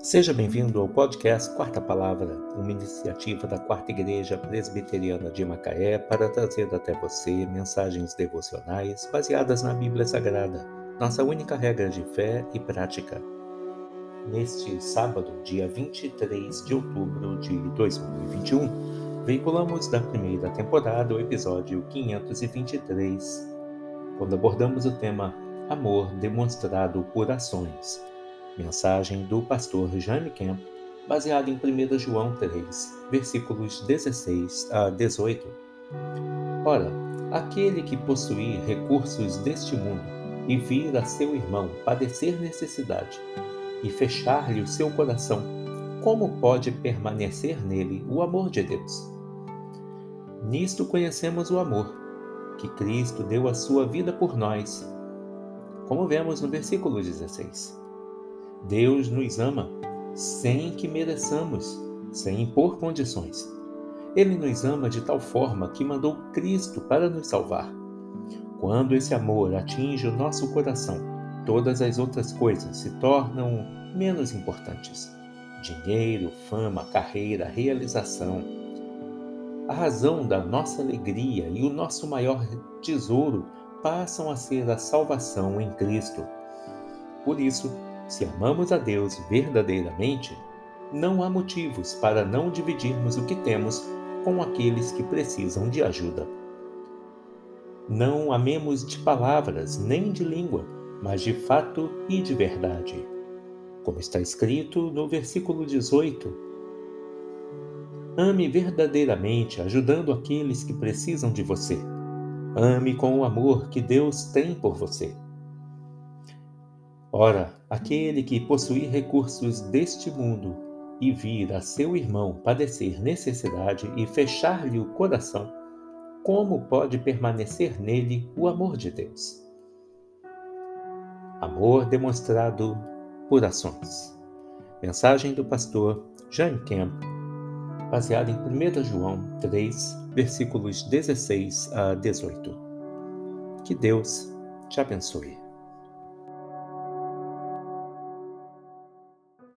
Seja bem-vindo ao podcast Quarta Palavra, uma iniciativa da Quarta Igreja Presbiteriana de Macaé para trazer até você mensagens devocionais baseadas na Bíblia Sagrada, nossa única regra de fé e prática. Neste sábado, dia 23 de outubro de 2021, veiculamos da primeira temporada o episódio 523, quando abordamos o tema Amor demonstrado por ações Mensagem do pastor Jaime Kemp, baseada em 1 João 3, versículos 16 a 18. Ora, aquele que possuir recursos deste mundo e vir a seu irmão padecer necessidade e fechar-lhe o seu coração, como pode permanecer nele o amor de Deus? Nisto conhecemos o amor, que Cristo deu a sua vida por nós, como vemos no versículo 16. Deus nos ama sem que mereçamos, sem impor condições. Ele nos ama de tal forma que mandou Cristo para nos salvar. Quando esse amor atinge o nosso coração, todas as outras coisas se tornam menos importantes. Dinheiro, fama, carreira, realização. A razão da nossa alegria e o nosso maior tesouro passam a ser a salvação em Cristo. Por isso, se amamos a Deus verdadeiramente, não há motivos para não dividirmos o que temos com aqueles que precisam de ajuda. Não amemos de palavras nem de língua, mas de fato e de verdade. Como está escrito no versículo 18: Ame verdadeiramente, ajudando aqueles que precisam de você. Ame com o amor que Deus tem por você. Ora, aquele que possuir recursos deste mundo e vir a seu irmão padecer necessidade e fechar-lhe o coração, como pode permanecer nele o amor de Deus? Amor demonstrado por ações. Mensagem do pastor Jean Kemp, baseada em 1 João 3, versículos 16 a 18. Que Deus te abençoe.